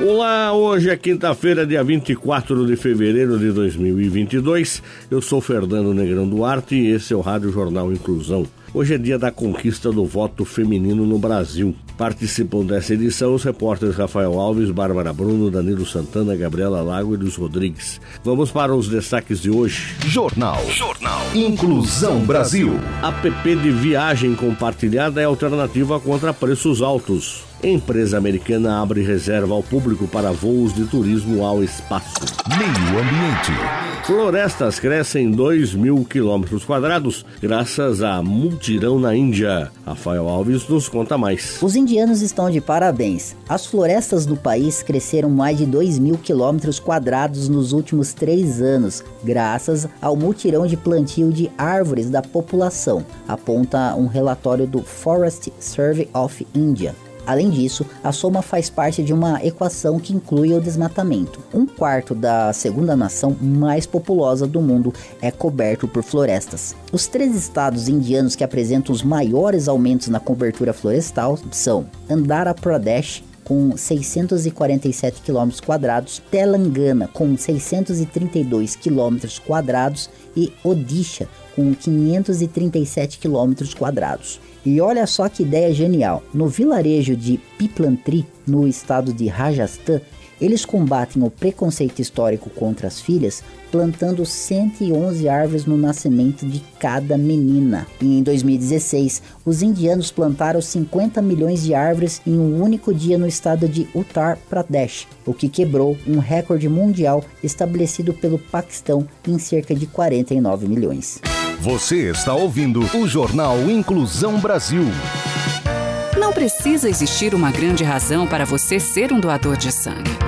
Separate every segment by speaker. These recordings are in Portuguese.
Speaker 1: Olá, hoje é quinta-feira, dia 24 de fevereiro de 2022. Eu sou Fernando Negrão Duarte e esse é o Rádio Jornal Inclusão. Hoje é dia da conquista do voto feminino no Brasil. Participam dessa edição os repórteres Rafael Alves, Bárbara Bruno, Danilo Santana, Gabriela Lago e Luiz Rodrigues. Vamos para os destaques de hoje.
Speaker 2: Jornal. Jornal. Inclusão Brasil.
Speaker 1: App de viagem compartilhada é alternativa contra preços altos. Empresa americana abre reserva ao público para voos de turismo ao espaço.
Speaker 2: Meio ambiente.
Speaker 1: Florestas crescem 2 mil quilômetros quadrados graças a multirão na Índia. Rafael Alves nos conta mais.
Speaker 3: Os indianos estão de parabéns. As florestas do país cresceram mais de 2 mil quilômetros quadrados nos últimos três anos, graças ao multirão de plantio de árvores da população, aponta um relatório do Forest Survey of India. Além disso, a soma faz parte de uma equação que inclui o desmatamento. Um quarto da segunda nação mais populosa do mundo é coberto por florestas. Os três estados indianos que apresentam os maiores aumentos na cobertura florestal são Andhra Pradesh, com 647 km quadrados, Telangana com 632 km quadrados e Odisha com 537 km quadrados. E olha só que ideia genial! No vilarejo de Piplantri, no estado de Rajasthan, eles combatem o preconceito histórico contra as filhas, plantando 111 árvores no nascimento de cada menina. E em 2016, os indianos plantaram 50 milhões de árvores em um único dia no estado de Uttar Pradesh, o que quebrou um recorde mundial estabelecido pelo Paquistão em cerca de 49 milhões.
Speaker 2: Você está ouvindo o Jornal Inclusão Brasil.
Speaker 4: Não precisa existir uma grande razão para você ser um doador de sangue.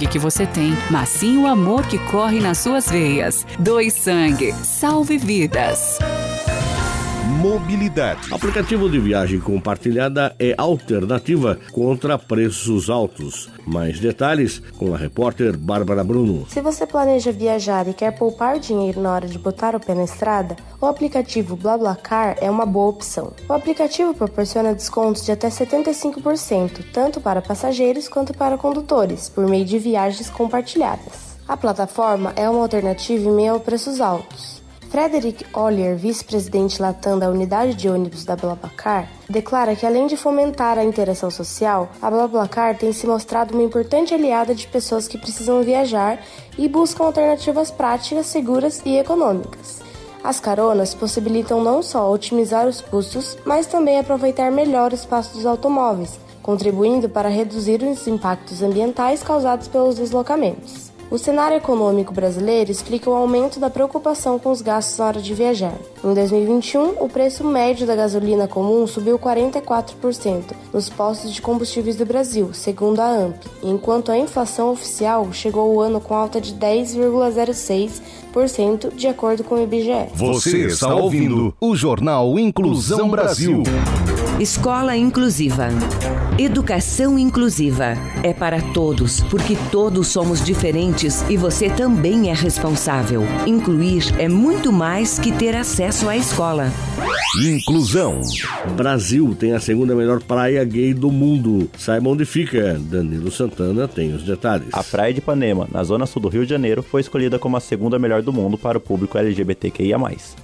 Speaker 4: sangue que você tem, mas sim o amor que corre nas suas veias. Dois Sangue. Salve vidas.
Speaker 2: Mobilidade.
Speaker 1: Aplicativo de viagem compartilhada é alternativa contra preços altos. Mais detalhes com a repórter Bárbara Bruno.
Speaker 5: Se você planeja viajar e quer poupar dinheiro na hora de botar o pé na estrada, o aplicativo BlaBlaCar é uma boa opção. O aplicativo proporciona descontos de até 75%, tanto para passageiros quanto para condutores, por meio de viagens compartilhadas. A plataforma é uma alternativa em meio a preços altos. Frederick Ollier, vice-presidente Latam da unidade de ônibus da BlaBlaCar, declara que além de fomentar a interação social, a BlaBlaCar tem se mostrado uma importante aliada de pessoas que precisam viajar e buscam alternativas práticas, seguras e econômicas. As caronas possibilitam não só otimizar os custos, mas também aproveitar melhor o espaço dos automóveis, contribuindo para reduzir os impactos ambientais causados pelos deslocamentos. O cenário econômico brasileiro explica o aumento da preocupação com os gastos na hora de viajar. Em 2021, o preço médio da gasolina comum subiu 44% nos postos de combustíveis do Brasil, segundo a AMP, enquanto a inflação oficial chegou o ano com alta de 10,06%, de acordo com o IBGE.
Speaker 2: Você está ouvindo o Jornal Inclusão Brasil.
Speaker 6: Escola Inclusiva. Educação inclusiva é para todos, porque todos somos diferentes e você também é responsável. Incluir é muito mais que ter acesso à escola.
Speaker 2: Inclusão.
Speaker 1: Brasil tem a segunda melhor praia gay do mundo. Saiba onde fica. Danilo Santana tem os detalhes.
Speaker 7: A Praia de Ipanema, na zona sul do Rio de Janeiro, foi escolhida como a segunda melhor do mundo para o público LGBTQIA+.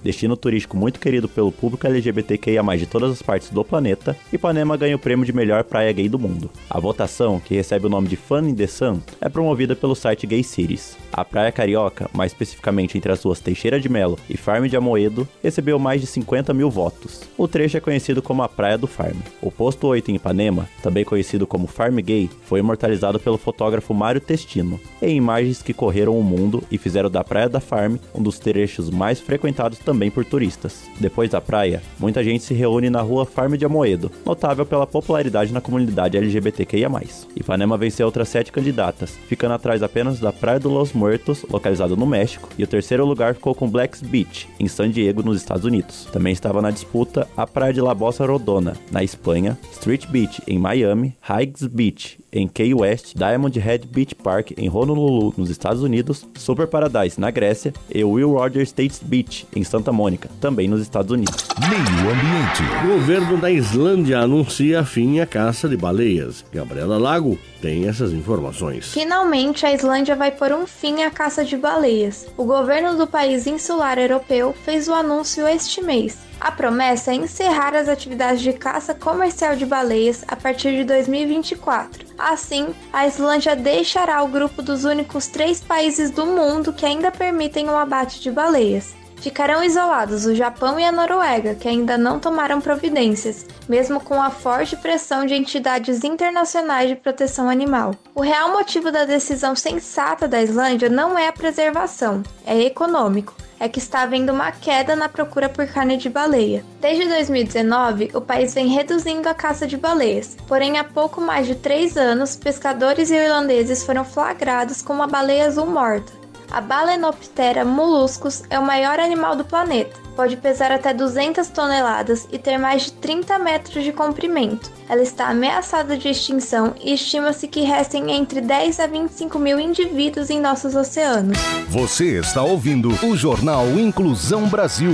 Speaker 7: Destino turístico muito querido pelo público LGBTQIA+, de todas as partes do planeta planeta, Ipanema ganha o prêmio de melhor praia gay do mundo. A votação, que recebe o nome de Fun in the Sun, é promovida pelo site Gay Cities. A praia carioca, mais especificamente entre as ruas Teixeira de Melo e Farm de Amoedo, recebeu mais de 50 mil votos. O trecho é conhecido como a Praia do Farm. O posto 8 em Ipanema, também conhecido como Farm Gay, foi imortalizado pelo fotógrafo Mário Testino, em imagens que correram o mundo e fizeram da Praia da Farm um dos trechos mais frequentados também por turistas. Depois da praia, muita gente se reúne na rua Farm de Amoedo, notável pela popularidade na comunidade LGBTQIA+. Ipanema venceu outras sete candidatas, ficando atrás apenas da Praia do Los Muertos, localizada no México, e o terceiro lugar ficou com Blacks Beach, em San Diego, nos Estados Unidos. Também estava na disputa a Praia de La Bossa Rodona, na Espanha, Street Beach, em Miami, Higgs Beach, em Key West, Diamond Head Beach Park em Honolulu, nos Estados Unidos, Super Paradise na Grécia e Will Rogers State Beach em Santa Mônica, também nos Estados Unidos.
Speaker 2: Meio Ambiente.
Speaker 1: O governo da Islândia anuncia fim à caça de baleias. Gabriela Lago tem essas informações.
Speaker 8: Finalmente, a Islândia vai pôr um fim à caça de baleias. O governo do país insular europeu fez o anúncio este mês. A promessa é encerrar as atividades de caça comercial de baleias a partir de 2024. Assim, a Islândia deixará o grupo dos únicos três países do mundo que ainda permitem o abate de baleias. Ficarão isolados o Japão e a Noruega, que ainda não tomaram providências, mesmo com a forte pressão de entidades internacionais de proteção animal. O real motivo da decisão sensata da Islândia não é a preservação, é econômico é que está havendo uma queda na procura por carne de baleia. Desde 2019, o país vem reduzindo a caça de baleias, porém há pouco mais de três anos, pescadores irlandeses foram flagrados com uma baleia azul morta. A Balenoptera molluscus é o maior animal do planeta. Pode pesar até 200 toneladas e ter mais de 30 metros de comprimento. Ela está ameaçada de extinção e estima-se que restem entre 10 a 25 mil indivíduos em nossos oceanos.
Speaker 2: Você está ouvindo o Jornal Inclusão Brasil.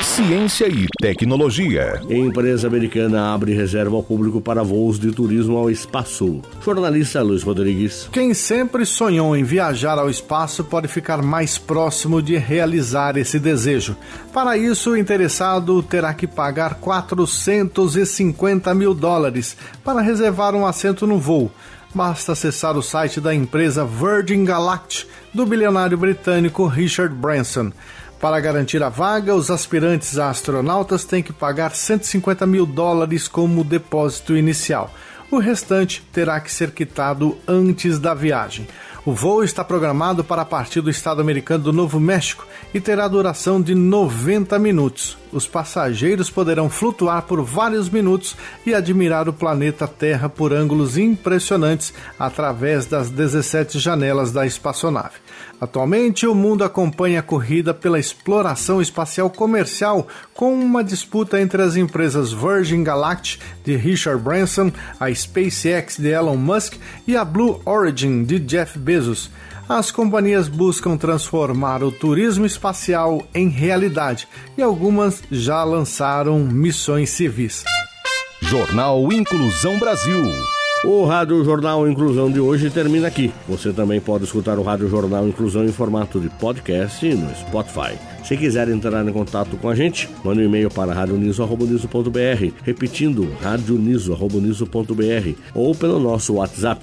Speaker 2: Ciência e tecnologia.
Speaker 1: Empresa americana abre reserva ao público para voos de turismo ao espaço. Jornalista Luiz Rodrigues.
Speaker 9: Quem sempre sonhou em viajar ao espaço pode ficar mais próximo de realizar esse desejo. Para isso, o interessado terá que pagar 450 mil dólares para reservar um assento no voo. Basta acessar o site da empresa Virgin Galactic do bilionário britânico Richard Branson. Para garantir a vaga, os aspirantes a astronautas têm que pagar 150 mil dólares como depósito inicial. O restante terá que ser quitado antes da viagem. O voo está programado para partir do estado americano do Novo México e terá duração de 90 minutos. Os passageiros poderão flutuar por vários minutos e admirar o planeta Terra por ângulos impressionantes através das 17 janelas da espaçonave. Atualmente, o mundo acompanha a corrida pela exploração espacial comercial, com uma disputa entre as empresas Virgin Galactic de Richard Branson, a SpaceX de Elon Musk e a Blue Origin de Jeff Bezos. As companhias buscam transformar o turismo espacial em realidade e algumas já lançaram missões civis.
Speaker 2: Jornal Inclusão Brasil.
Speaker 1: O Rádio Jornal Inclusão de hoje termina aqui. Você também pode escutar o Rádio Jornal Inclusão em formato de podcast no Spotify. Se quiser entrar em contato com a gente, mande um e-mail para radioniso.br, repetindo radioniso.br ou pelo nosso WhatsApp,